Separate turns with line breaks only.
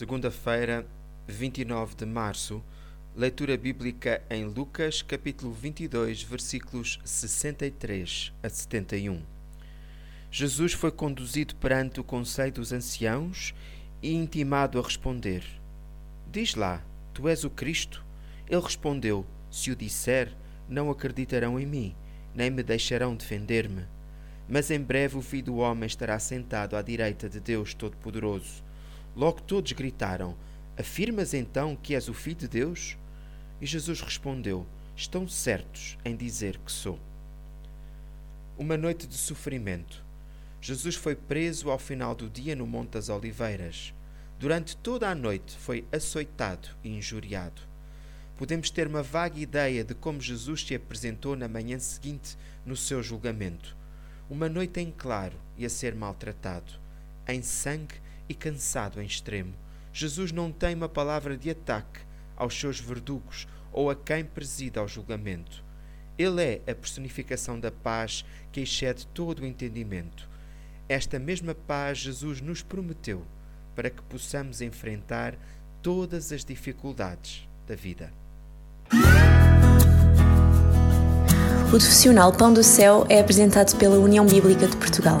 Segunda-feira, 29 de março, leitura bíblica em Lucas, capítulo 22, versículos 63 a 71. Jesus foi conduzido perante o conselho dos anciãos e intimado a responder: Diz lá, tu és o Cristo? Ele respondeu: Se o disser, não acreditarão em mim, nem me deixarão defender-me. Mas em breve o Filho do Homem estará sentado à direita de Deus Todo-Poderoso. Logo todos gritaram: Afirmas então que és o Filho de Deus? E Jesus respondeu: Estão certos em dizer que sou. Uma noite de sofrimento. Jesus foi preso ao final do dia no Monte das Oliveiras. Durante toda a noite foi açoitado e injuriado. Podemos ter uma vaga ideia de como Jesus se apresentou na manhã seguinte no seu julgamento. Uma noite em claro e a ser maltratado, em sangue e cansado em extremo, Jesus não tem uma palavra de ataque aos seus verdugos ou a quem presida ao julgamento. Ele é a personificação da paz que excede todo o entendimento. Esta mesma paz Jesus nos prometeu para que possamos enfrentar todas as dificuldades da vida.
O profissional Pão do Céu é apresentado pela União Bíblica de Portugal.